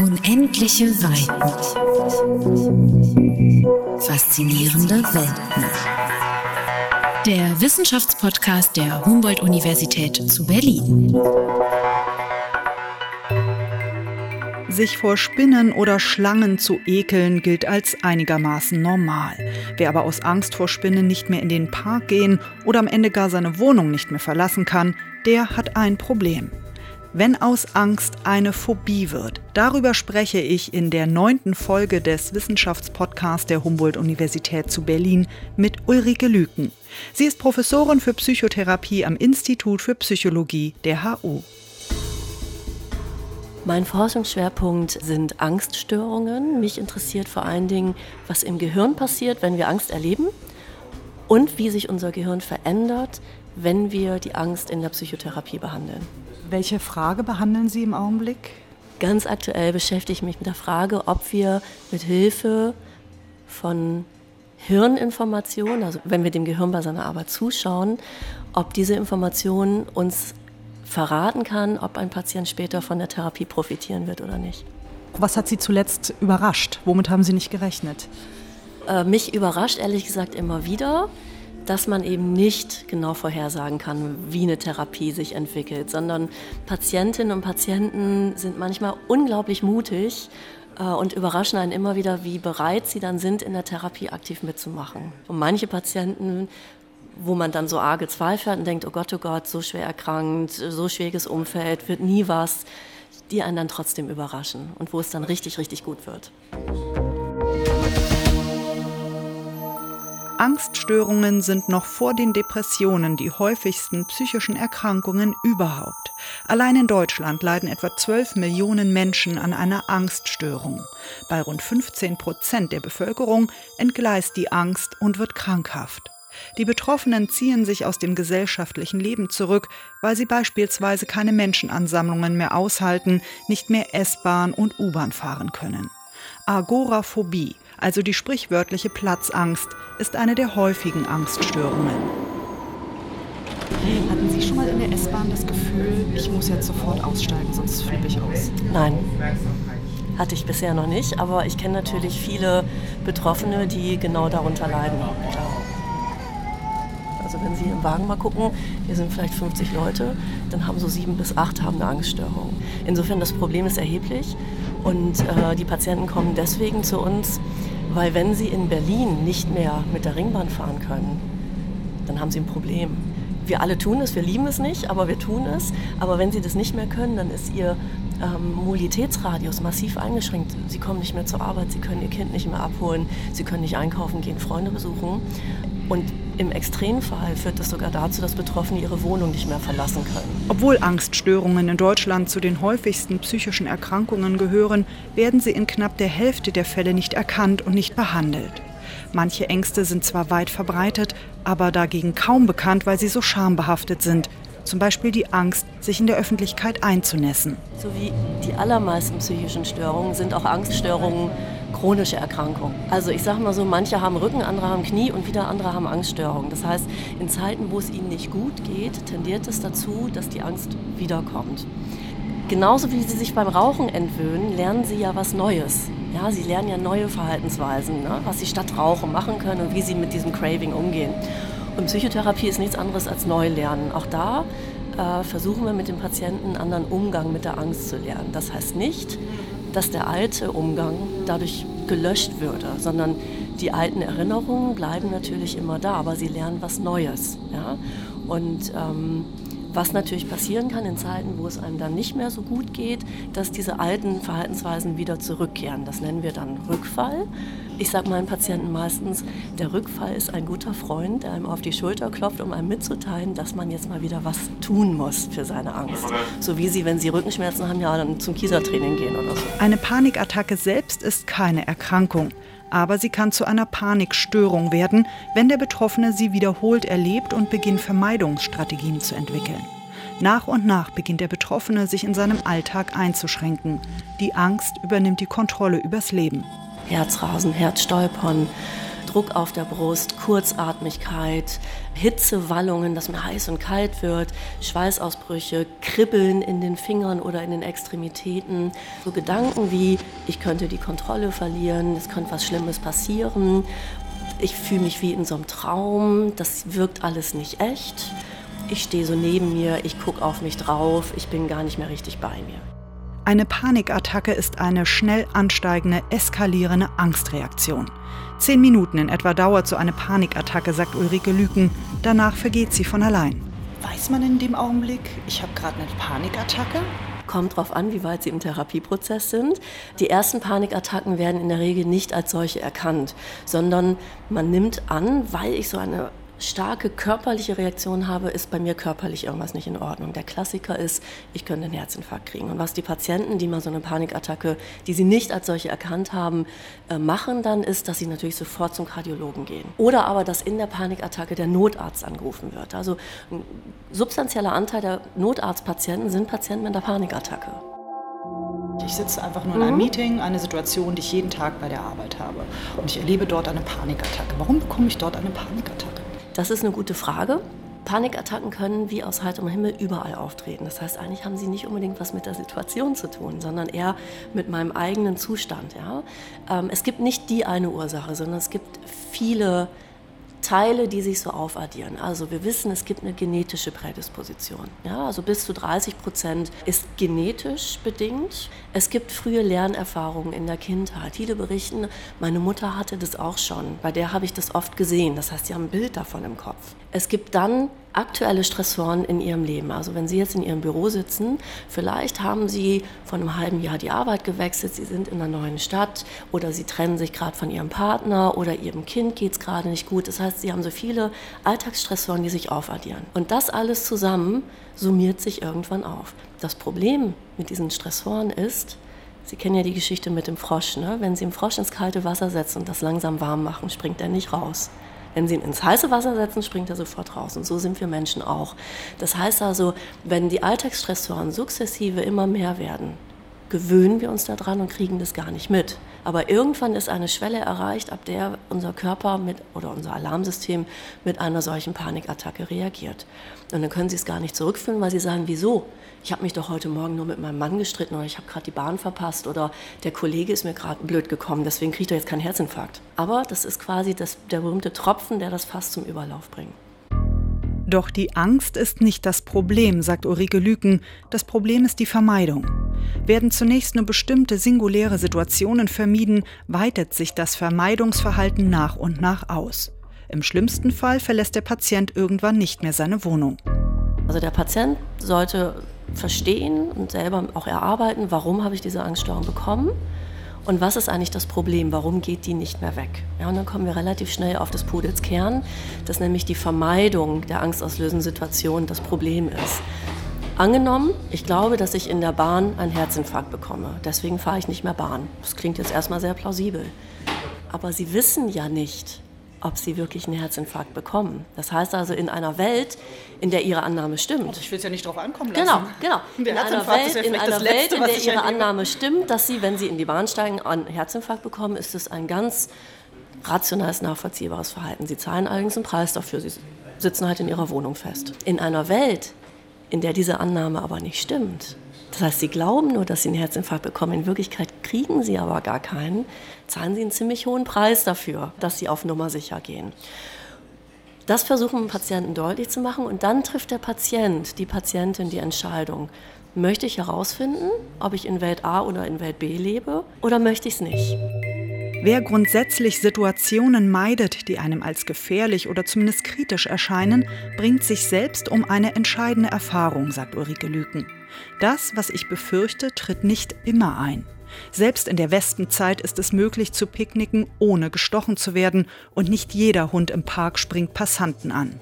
Unendliche Weiten. Faszinierende Welten. Der Wissenschaftspodcast der Humboldt-Universität zu Berlin. Sich vor Spinnen oder Schlangen zu ekeln gilt als einigermaßen normal. Wer aber aus Angst vor Spinnen nicht mehr in den Park gehen oder am Ende gar seine Wohnung nicht mehr verlassen kann, der hat ein Problem wenn aus Angst eine Phobie wird. Darüber spreche ich in der neunten Folge des Wissenschaftspodcasts der Humboldt-Universität zu Berlin mit Ulrike Lüken. Sie ist Professorin für Psychotherapie am Institut für Psychologie der HU. Mein Forschungsschwerpunkt sind Angststörungen. Mich interessiert vor allen Dingen, was im Gehirn passiert, wenn wir Angst erleben und wie sich unser Gehirn verändert, wenn wir die Angst in der Psychotherapie behandeln. Welche Frage behandeln Sie im Augenblick? Ganz aktuell beschäftige ich mich mit der Frage, ob wir mit Hilfe von Hirninformationen, also wenn wir dem Gehirn bei seiner Arbeit zuschauen, ob diese Information uns verraten kann, ob ein Patient später von der Therapie profitieren wird oder nicht. Was hat Sie zuletzt überrascht? Womit haben Sie nicht gerechnet? Äh, mich überrascht ehrlich gesagt immer wieder, dass man eben nicht genau vorhersagen kann, wie eine Therapie sich entwickelt, sondern Patientinnen und Patienten sind manchmal unglaublich mutig äh, und überraschen einen immer wieder, wie bereit sie dann sind, in der Therapie aktiv mitzumachen. Und manche Patienten wo man dann so arge Zweifel hat und denkt, oh Gott, oh Gott, so schwer erkrankt, so schwieriges Umfeld, wird nie was, die einen dann trotzdem überraschen und wo es dann richtig, richtig gut wird. Angststörungen sind noch vor den Depressionen die häufigsten psychischen Erkrankungen überhaupt. Allein in Deutschland leiden etwa 12 Millionen Menschen an einer Angststörung. Bei rund 15 Prozent der Bevölkerung entgleist die Angst und wird krankhaft. Die Betroffenen ziehen sich aus dem gesellschaftlichen Leben zurück, weil sie beispielsweise keine Menschenansammlungen mehr aushalten, nicht mehr S-Bahn und U-Bahn fahren können. Agoraphobie, also die sprichwörtliche Platzangst, ist eine der häufigen Angststörungen. Hatten Sie schon mal in der S-Bahn das Gefühl, ich muss jetzt sofort aussteigen, sonst flippe ich aus? Nein, hatte ich bisher noch nicht, aber ich kenne natürlich viele Betroffene, die genau darunter leiden. Also wenn Sie im Wagen mal gucken, hier sind vielleicht 50 Leute, dann haben so sieben bis acht haben eine Angststörung. Insofern das Problem ist erheblich und äh, die Patienten kommen deswegen zu uns, weil wenn sie in Berlin nicht mehr mit der Ringbahn fahren können, dann haben sie ein Problem. Wir alle tun es, wir lieben es nicht, aber wir tun es. Aber wenn sie das nicht mehr können, dann ist ihr ähm, Mobilitätsradius massiv eingeschränkt. Sie kommen nicht mehr zur Arbeit, sie können ihr Kind nicht mehr abholen, sie können nicht einkaufen gehen, Freunde besuchen. Und im Extremfall führt das sogar dazu, dass Betroffene ihre Wohnung nicht mehr verlassen können. Obwohl Angststörungen in Deutschland zu den häufigsten psychischen Erkrankungen gehören, werden sie in knapp der Hälfte der Fälle nicht erkannt und nicht behandelt. Manche Ängste sind zwar weit verbreitet, aber dagegen kaum bekannt, weil sie so schambehaftet sind. Zum Beispiel die Angst, sich in der Öffentlichkeit einzunässen. So wie die allermeisten psychischen Störungen sind auch Angststörungen chronische Erkrankung. Also ich sage mal so, manche haben Rücken, andere haben Knie und wieder andere haben Angststörungen. Das heißt, in Zeiten, wo es ihnen nicht gut geht, tendiert es dazu, dass die Angst wiederkommt. Genauso wie sie sich beim Rauchen entwöhnen, lernen sie ja was Neues. Ja, sie lernen ja neue Verhaltensweisen, ne? was sie statt Rauchen machen können und wie sie mit diesem Craving umgehen. Und Psychotherapie ist nichts anderes als Neulernen. Auch da äh, versuchen wir mit dem Patienten einen anderen Umgang mit der Angst zu lernen. Das heißt nicht, dass der alte Umgang dadurch gelöscht würde, sondern die alten Erinnerungen bleiben natürlich immer da, aber sie lernen was Neues. Ja? Und ähm, was natürlich passieren kann in Zeiten, wo es einem dann nicht mehr so gut geht, dass diese alten Verhaltensweisen wieder zurückkehren. Das nennen wir dann Rückfall. Ich sage meinen Patienten meistens, der Rückfall ist ein guter Freund, der einem auf die Schulter klopft, um einem mitzuteilen, dass man jetzt mal wieder was tun muss für seine Angst. So wie sie, wenn sie Rückenschmerzen haben, ja dann zum Kiesertraining gehen oder so. Eine Panikattacke selbst ist keine Erkrankung aber sie kann zu einer Panikstörung werden, wenn der Betroffene sie wiederholt erlebt und beginnt Vermeidungsstrategien zu entwickeln. Nach und nach beginnt der Betroffene sich in seinem Alltag einzuschränken. Die Angst übernimmt die Kontrolle übers Leben. Herzrasen, Herzstolpern, Druck auf der Brust, Kurzatmigkeit, Hitzewallungen, dass mir heiß und kalt wird, Schweißausbrüche, Kribbeln in den Fingern oder in den Extremitäten. So Gedanken wie, ich könnte die Kontrolle verlieren, es könnte was Schlimmes passieren. Ich fühle mich wie in so einem Traum, das wirkt alles nicht echt. Ich stehe so neben mir, ich gucke auf mich drauf, ich bin gar nicht mehr richtig bei mir. Eine Panikattacke ist eine schnell ansteigende, eskalierende Angstreaktion. Zehn Minuten in etwa dauert so eine Panikattacke, sagt Ulrike Lüken. Danach vergeht sie von allein. Weiß man in dem Augenblick, ich habe gerade eine Panikattacke? Kommt darauf an, wie weit Sie im Therapieprozess sind. Die ersten Panikattacken werden in der Regel nicht als solche erkannt, sondern man nimmt an, weil ich so eine starke körperliche Reaktion habe, ist bei mir körperlich irgendwas nicht in Ordnung. Der Klassiker ist, ich könnte einen Herzinfarkt kriegen. Und was die Patienten, die mal so eine Panikattacke, die sie nicht als solche erkannt haben, äh, machen dann, ist, dass sie natürlich sofort zum Kardiologen gehen. Oder aber, dass in der Panikattacke der Notarzt angerufen wird. Also ein substanzieller Anteil der Notarztpatienten sind Patienten mit einer Panikattacke. Ich sitze einfach nur in einem mhm. Meeting, eine Situation, die ich jeden Tag bei der Arbeit habe. Und ich erlebe dort eine Panikattacke. Warum bekomme ich dort eine Panikattacke? Das ist eine gute Frage. Panikattacken können wie aus heiterem Himmel überall auftreten. Das heißt, eigentlich haben sie nicht unbedingt was mit der Situation zu tun, sondern eher mit meinem eigenen Zustand. Ja? Ähm, es gibt nicht die eine Ursache, sondern es gibt viele Teile, die sich so aufaddieren. Also wir wissen, es gibt eine genetische Prädisposition. Ja, also bis zu 30 Prozent ist genetisch bedingt. Es gibt frühe Lernerfahrungen in der Kindheit. Viele berichten, meine Mutter hatte das auch schon. Bei der habe ich das oft gesehen. Das heißt, sie haben ein Bild davon im Kopf. Es gibt dann aktuelle Stressoren in ihrem Leben. Also wenn Sie jetzt in Ihrem Büro sitzen, vielleicht haben Sie vor einem halben Jahr die Arbeit gewechselt, Sie sind in einer neuen Stadt oder Sie trennen sich gerade von Ihrem Partner oder Ihrem Kind geht es gerade nicht gut. Das heißt, Sie haben so viele Alltagsstressoren, die sich aufaddieren. Und das alles zusammen summiert sich irgendwann auf. Das Problem mit diesen Stressoren ist, Sie kennen ja die Geschichte mit dem Frosch. Ne? Wenn Sie einen Frosch ins kalte Wasser setzen und das langsam warm machen, springt er nicht raus. Wenn Sie ihn ins heiße Wasser setzen, springt er sofort raus. Und so sind wir Menschen auch. Das heißt also, wenn die Alltagsstressoren sukzessive immer mehr werden, gewöhnen wir uns daran und kriegen das gar nicht mit. Aber irgendwann ist eine Schwelle erreicht, ab der unser Körper mit, oder unser Alarmsystem mit einer solchen Panikattacke reagiert. Und dann können Sie es gar nicht zurückführen, weil Sie sagen, wieso? ich habe mich doch heute Morgen nur mit meinem Mann gestritten oder ich habe gerade die Bahn verpasst oder der Kollege ist mir gerade blöd gekommen, deswegen kriege ich doch jetzt keinen Herzinfarkt. Aber das ist quasi das, der berühmte Tropfen, der das fast zum Überlauf bringt. Doch die Angst ist nicht das Problem, sagt Ulrike Lüken. Das Problem ist die Vermeidung. Werden zunächst nur bestimmte singuläre Situationen vermieden, weitet sich das Vermeidungsverhalten nach und nach aus. Im schlimmsten Fall verlässt der Patient irgendwann nicht mehr seine Wohnung. Also der Patient sollte verstehen und selber auch erarbeiten, warum habe ich diese Angststörung bekommen und was ist eigentlich das Problem, warum geht die nicht mehr weg. Ja, und dann kommen wir relativ schnell auf das Pudels Kern, dass nämlich die Vermeidung der angstauslösenden Situation das Problem ist. Angenommen, ich glaube, dass ich in der Bahn einen Herzinfarkt bekomme, deswegen fahre ich nicht mehr Bahn. Das klingt jetzt erstmal sehr plausibel. Aber Sie wissen ja nicht, ob sie wirklich einen Herzinfarkt bekommen. Das heißt also in einer Welt, in der ihre Annahme stimmt. Ich will es ja nicht darauf ankommen lassen. Genau, genau. Der in einer Welt, ja in, einer Letzte, Welt, in der ihre Annahme stimmt, dass sie, wenn sie in die Bahn steigen, einen Herzinfarkt bekommen, ist es ein ganz rationales, nachvollziehbares Verhalten. Sie zahlen allerdings einen Preis dafür. Sie sitzen halt in ihrer Wohnung fest. In einer Welt, in der diese Annahme aber nicht stimmt, das heißt, sie glauben nur, dass sie einen Herzinfarkt bekommen. In Wirklichkeit kriegen sie aber gar keinen. Zahlen sie einen ziemlich hohen Preis dafür, dass sie auf Nummer sicher gehen. Das versuchen Patienten deutlich zu machen und dann trifft der Patient, die Patientin die Entscheidung. Möchte ich herausfinden, ob ich in Welt A oder in Welt B lebe oder möchte ich es nicht? Wer grundsätzlich Situationen meidet, die einem als gefährlich oder zumindest kritisch erscheinen, bringt sich selbst um eine entscheidende Erfahrung, sagt Ulrike Lüken. Das, was ich befürchte, tritt nicht immer ein. Selbst in der Wespenzeit ist es möglich zu picknicken, ohne gestochen zu werden, und nicht jeder Hund im Park springt Passanten an.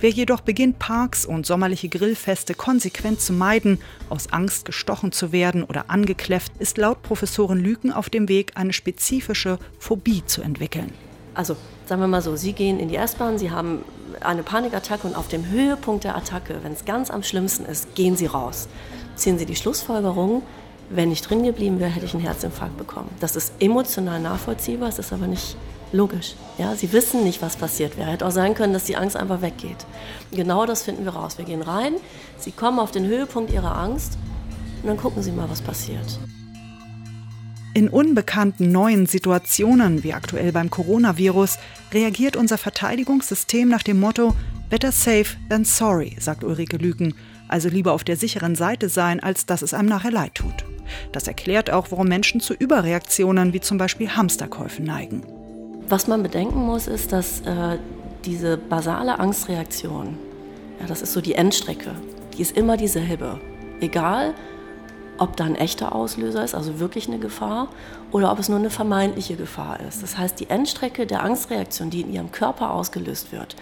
Wer jedoch beginnt, Parks und sommerliche Grillfeste konsequent zu meiden, aus Angst gestochen zu werden oder angekläfft, ist laut Professorin Lüken auf dem Weg, eine spezifische Phobie zu entwickeln. Also sagen wir mal so, Sie gehen in die S-Bahn, Sie haben eine Panikattacke und auf dem Höhepunkt der Attacke, wenn es ganz am schlimmsten ist, gehen Sie raus. Ziehen Sie die Schlussfolgerung, wenn ich drin geblieben wäre, hätte ich einen Herzinfarkt bekommen. Das ist emotional nachvollziehbar, es ist aber nicht Logisch. Ja, sie wissen nicht, was passiert wäre. Hätte auch sein können, dass die Angst einfach weggeht. Genau das finden wir raus. Wir gehen rein, sie kommen auf den Höhepunkt ihrer Angst und dann gucken sie mal, was passiert. In unbekannten neuen Situationen, wie aktuell beim Coronavirus, reagiert unser Verteidigungssystem nach dem Motto Better safe than sorry, sagt Ulrike Lüken. Also lieber auf der sicheren Seite sein, als dass es einem nachher leid tut. Das erklärt auch, warum Menschen zu Überreaktionen wie zum Beispiel Hamsterkäufen neigen. Was man bedenken muss, ist, dass äh, diese basale Angstreaktion, ja, das ist so die Endstrecke, die ist immer dieselbe. Egal, ob da ein echter Auslöser ist, also wirklich eine Gefahr, oder ob es nur eine vermeintliche Gefahr ist. Das heißt, die Endstrecke der Angstreaktion, die in ihrem Körper ausgelöst wird,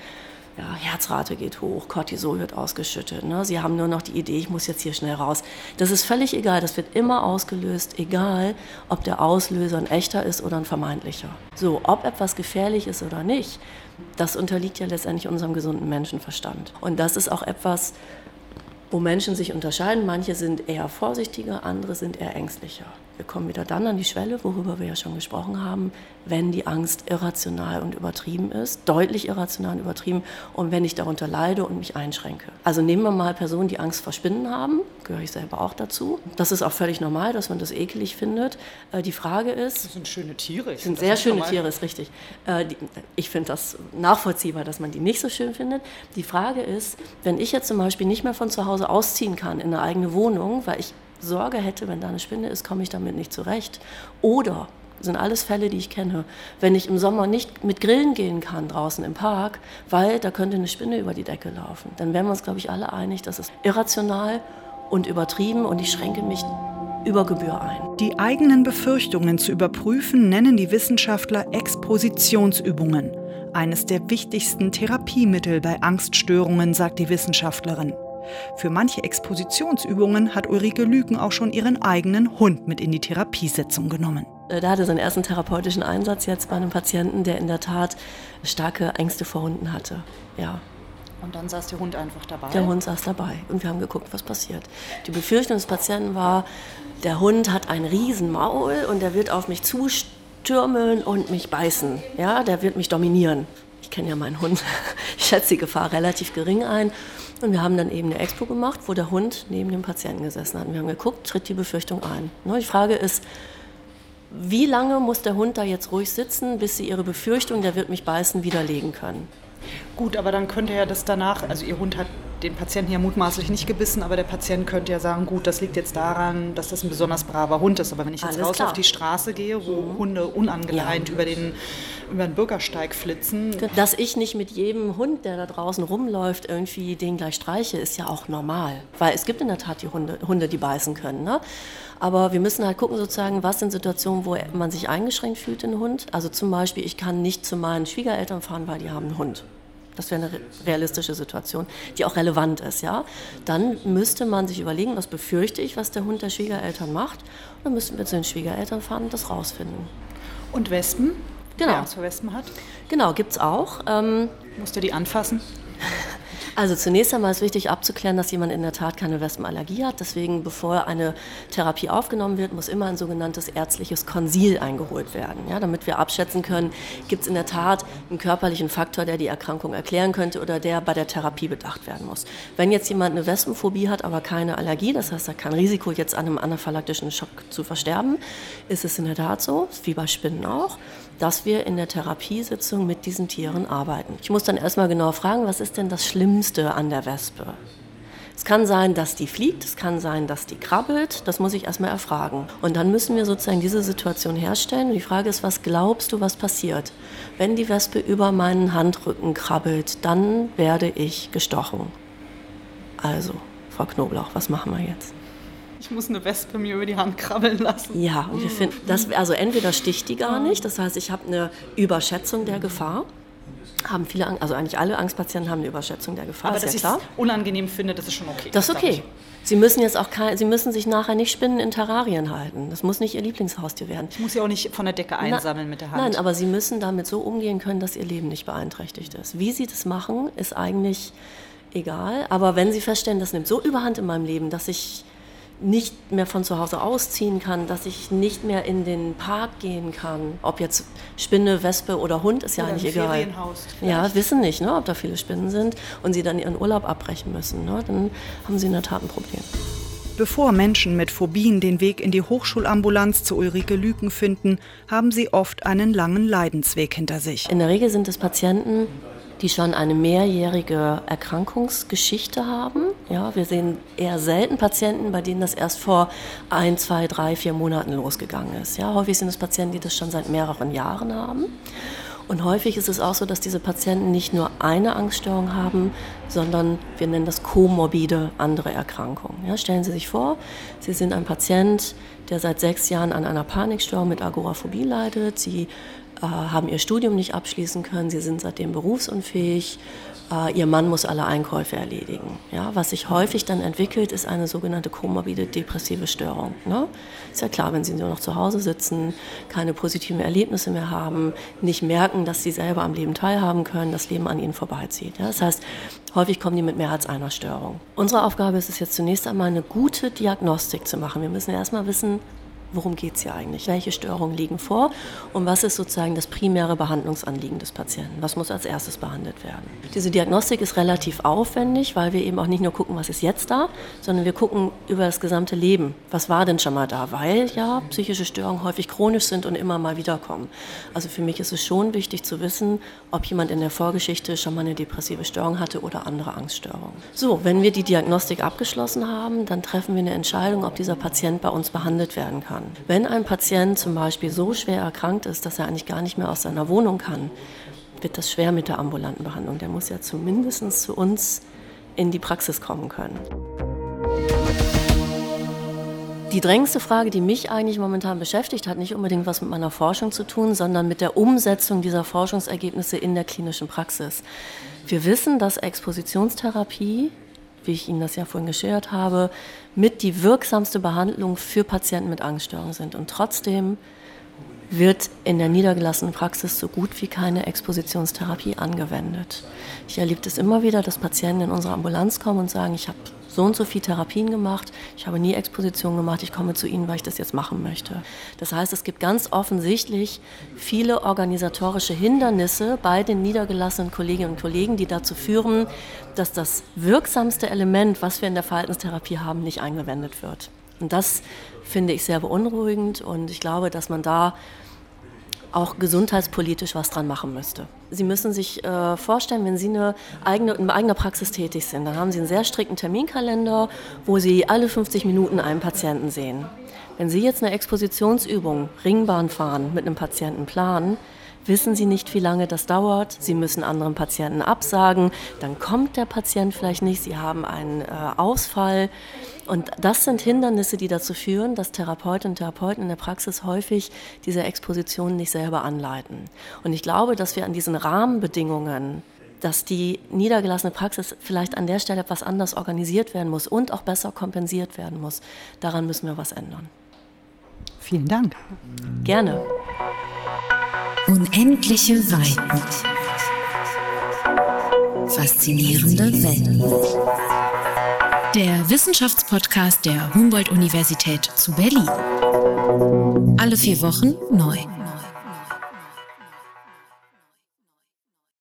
ja, Herzrate geht hoch, Cortisol wird ausgeschüttet. Ne? Sie haben nur noch die Idee, ich muss jetzt hier schnell raus. Das ist völlig egal, das wird immer ausgelöst, egal ob der Auslöser ein echter ist oder ein vermeintlicher. So, ob etwas gefährlich ist oder nicht, das unterliegt ja letztendlich unserem gesunden Menschenverstand. Und das ist auch etwas, wo Menschen sich unterscheiden. Manche sind eher vorsichtiger, andere sind eher ängstlicher. Wir kommen wieder dann an die Schwelle, worüber wir ja schon gesprochen haben, wenn die Angst irrational und übertrieben ist, deutlich irrational und übertrieben und wenn ich darunter leide und mich einschränke. Also nehmen wir mal Personen, die Angst vor Spinnen haben, gehöre ich selber auch dazu. Das ist auch völlig normal, dass man das ekelig findet. Äh, die Frage ist... Das sind schöne Tiere. Das sind sehr schöne normal. Tiere, ist richtig. Äh, ich finde das nachvollziehbar, dass man die nicht so schön findet. Die Frage ist, wenn ich jetzt zum Beispiel nicht mehr von zu Hause ausziehen kann in eine eigene Wohnung, weil ich Sorge hätte, wenn da eine Spinne ist, komme ich damit nicht zurecht. Oder sind alles Fälle, die ich kenne. Wenn ich im Sommer nicht mit Grillen gehen kann draußen im Park, weil da könnte eine Spinne über die Decke laufen, dann wären wir uns, glaube ich, alle einig, das ist irrational und übertrieben und ich schränke mich über Gebühr ein. Die eigenen Befürchtungen zu überprüfen, nennen die Wissenschaftler Expositionsübungen. Eines der wichtigsten Therapiemittel bei Angststörungen, sagt die Wissenschaftlerin. Für manche Expositionsübungen hat Ulrike Lüken auch schon ihren eigenen Hund mit in die Therapiesetzung genommen. Äh, da hatte seinen ersten therapeutischen Einsatz jetzt bei einem Patienten, der in der Tat starke Ängste vor Hunden hatte. Ja. Und dann saß der Hund einfach dabei? Der Hund saß dabei und wir haben geguckt, was passiert. Die Befürchtung des Patienten war, der Hund hat ein Riesenmaul und der wird auf mich zustürmen und mich beißen. Ja, der wird mich dominieren. Ich kenne ja meinen Hund. Ich schätze die Gefahr relativ gering ein. Und wir haben dann eben eine Expo gemacht, wo der Hund neben dem Patienten gesessen hat. Und wir haben geguckt, tritt die Befürchtung ein. Ne, die Frage ist, wie lange muss der Hund da jetzt ruhig sitzen, bis sie ihre Befürchtung, der wird mich beißen, widerlegen können? Gut, aber dann könnte ja das danach, also Ihr Hund hat den Patienten ja mutmaßlich nicht gebissen, aber der Patient könnte ja sagen, gut, das liegt jetzt daran, dass das ein besonders braver Hund ist. Aber wenn ich jetzt Alles raus klar. auf die Straße gehe, wo mhm. Hunde unangeleint ja. über, den, über den Bürgersteig flitzen. Dass ich nicht mit jedem Hund, der da draußen rumläuft, irgendwie den gleich streiche, ist ja auch normal. Weil es gibt in der Tat die Hunde, Hunde die beißen können. Ne? Aber wir müssen halt gucken, sozusagen, was sind Situationen, wo man sich eingeschränkt fühlt in den Hund. Also zum Beispiel, ich kann nicht zu meinen Schwiegereltern fahren, weil die haben einen Hund. Das wäre eine realistische Situation, die auch relevant ist. Ja? Dann müsste man sich überlegen, was befürchte ich, was der Hund der Schwiegereltern macht. Und dann müssten wir zu den Schwiegereltern fahren und das rausfinden. Und Wespen? Genau. Angst vor Wespen hat? Genau, gibt es auch. Ähm, Musst du die anfassen? Also zunächst einmal ist wichtig abzuklären, dass jemand in der Tat keine Wespenallergie hat. Deswegen, bevor eine Therapie aufgenommen wird, muss immer ein sogenanntes ärztliches Konsil eingeholt werden, ja, damit wir abschätzen können, gibt es in der Tat einen körperlichen Faktor, der die Erkrankung erklären könnte oder der bei der Therapie bedacht werden muss. Wenn jetzt jemand eine Wespenphobie hat, aber keine Allergie, das heißt, er kein Risiko, jetzt an einem anaphylaktischen Schock zu versterben, ist es in der Tat so, wie bei Spinnen auch dass wir in der Therapiesitzung mit diesen Tieren arbeiten. Ich muss dann erstmal genau fragen, was ist denn das Schlimmste an der Wespe? Es kann sein, dass die fliegt, es kann sein, dass die krabbelt, das muss ich erstmal erfragen. Und dann müssen wir sozusagen diese Situation herstellen. Und die Frage ist, was glaubst du, was passiert? Wenn die Wespe über meinen Handrücken krabbelt, dann werde ich gestochen. Also, Frau Knoblauch, was machen wir jetzt? Ich muss eine Wespe mir über die Hand krabbeln lassen. Ja, und wir finden, das, also entweder sticht die gar nicht, das heißt, ich habe eine Überschätzung der Gefahr. Haben viele, also eigentlich alle Angstpatienten haben eine Überschätzung der Gefahr. Aber dass ja ich es unangenehm finde, das ist schon okay. Das ist okay. Sie müssen jetzt auch kein, Sie müssen sich nachher nicht Spinnen in Terrarien halten. Das muss nicht Ihr Lieblingshaustier werden. Ich muss sie auch nicht von der Decke einsammeln Na, mit der Hand. Nein, aber Sie müssen damit so umgehen können, dass Ihr Leben nicht beeinträchtigt ist. Wie Sie das machen, ist eigentlich egal. Aber wenn Sie feststellen, das nimmt so überhand in meinem Leben, dass ich nicht mehr von zu Hause ausziehen kann, dass ich nicht mehr in den Park gehen kann. Ob jetzt Spinne, Wespe oder Hund, ist ja oder eigentlich egal. Ferienhaus ja, wissen nicht, ne, ob da viele Spinnen sind und sie dann ihren Urlaub abbrechen müssen. Ne, dann haben sie in der Tat ein Problem. Bevor Menschen mit Phobien den Weg in die Hochschulambulanz zu Ulrike Lüken finden, haben sie oft einen langen Leidensweg hinter sich. In der Regel sind es Patienten, die schon eine mehrjährige Erkrankungsgeschichte haben. Ja, wir sehen eher selten Patienten, bei denen das erst vor ein, zwei, drei, vier Monaten losgegangen ist. Ja, häufig sind es Patienten, die das schon seit mehreren Jahren haben. Und häufig ist es auch so, dass diese Patienten nicht nur eine Angststörung haben, sondern wir nennen das komorbide andere Erkrankungen. Ja, stellen Sie sich vor, Sie sind ein Patient, der seit sechs Jahren an einer Panikstörung mit Agoraphobie leidet. Sie äh, haben ihr Studium nicht abschließen können, sie sind seitdem berufsunfähig, äh, ihr Mann muss alle Einkäufe erledigen. Ja, was sich häufig dann entwickelt, ist eine sogenannte komorbide depressive Störung. Ne? Ist ja klar, wenn sie nur noch zu Hause sitzen, keine positiven Erlebnisse mehr haben, nicht merken, dass sie selber am Leben teilhaben können, das Leben an ihnen vorbeizieht. Ja? Das heißt, häufig kommen die mit mehr als einer Störung. Unsere Aufgabe ist es jetzt zunächst einmal eine gute Diagnostik zu machen. Wir müssen erstmal wissen, worum geht es hier eigentlich? Welche Störungen liegen vor? Und was ist sozusagen das primäre Behandlungsanliegen des Patienten? Was muss als erstes behandelt werden? Diese Diagnostik ist relativ aufwendig, weil wir eben auch nicht nur gucken, was ist jetzt da, sondern wir gucken über das gesamte Leben. Was war denn schon mal da? Weil ja psychische Störungen häufig chronisch sind und immer mal wiederkommen. Also für mich ist es schon wichtig zu wissen, ob jemand in der Vorgeschichte schon mal eine depressive Störung hatte oder andere Angststörungen. So, wenn wir die Diagnostik abgeschlossen haben, dann treffen wir eine Entscheidung, ob dieser Patient bei uns behandelt werden kann kann. Wenn ein Patient zum Beispiel so schwer erkrankt ist, dass er eigentlich gar nicht mehr aus seiner Wohnung kann, wird das schwer mit der ambulanten Behandlung. Der muss ja zumindest zu uns in die Praxis kommen können. Die drängendste Frage, die mich eigentlich momentan beschäftigt, hat nicht unbedingt was mit meiner Forschung zu tun, sondern mit der Umsetzung dieser Forschungsergebnisse in der klinischen Praxis. Wir wissen, dass Expositionstherapie wie ich Ihnen das ja vorhin geschildert habe, mit die wirksamste Behandlung für Patienten mit Angststörungen sind. Und trotzdem wird in der niedergelassenen Praxis so gut wie keine Expositionstherapie angewendet. Ich erlebe es immer wieder, dass Patienten in unsere Ambulanz kommen und sagen, ich habe so und so viel Therapien gemacht, ich habe nie Exposition gemacht, ich komme zu Ihnen, weil ich das jetzt machen möchte. Das heißt, es gibt ganz offensichtlich viele organisatorische Hindernisse bei den niedergelassenen Kolleginnen und Kollegen, die dazu führen, dass das wirksamste Element, was wir in der Verhaltenstherapie haben, nicht angewendet wird. Und das finde ich sehr beunruhigend und ich glaube, dass man da auch gesundheitspolitisch was dran machen müsste. Sie müssen sich äh, vorstellen, wenn Sie eine eigene, in eigener Praxis tätig sind, dann haben Sie einen sehr strikten Terminkalender, wo Sie alle 50 Minuten einen Patienten sehen. Wenn Sie jetzt eine Expositionsübung, Ringbahn fahren, mit einem Patienten planen, wissen Sie nicht, wie lange das dauert. Sie müssen anderen Patienten absagen. Dann kommt der Patient vielleicht nicht. Sie haben einen äh, Ausfall. Und das sind Hindernisse, die dazu führen, dass Therapeutinnen und Therapeuten in der Praxis häufig diese Expositionen nicht selber anleiten. Und ich glaube, dass wir an diesen Rahmenbedingungen dass die niedergelassene Praxis vielleicht an der Stelle etwas anders organisiert werden muss und auch besser kompensiert werden muss. Daran müssen wir was ändern. Vielen Dank. Gerne. Unendliche Weiten. Faszinierende Welt. Der Wissenschaftspodcast der Humboldt-Universität zu Berlin. Alle vier Wochen neu.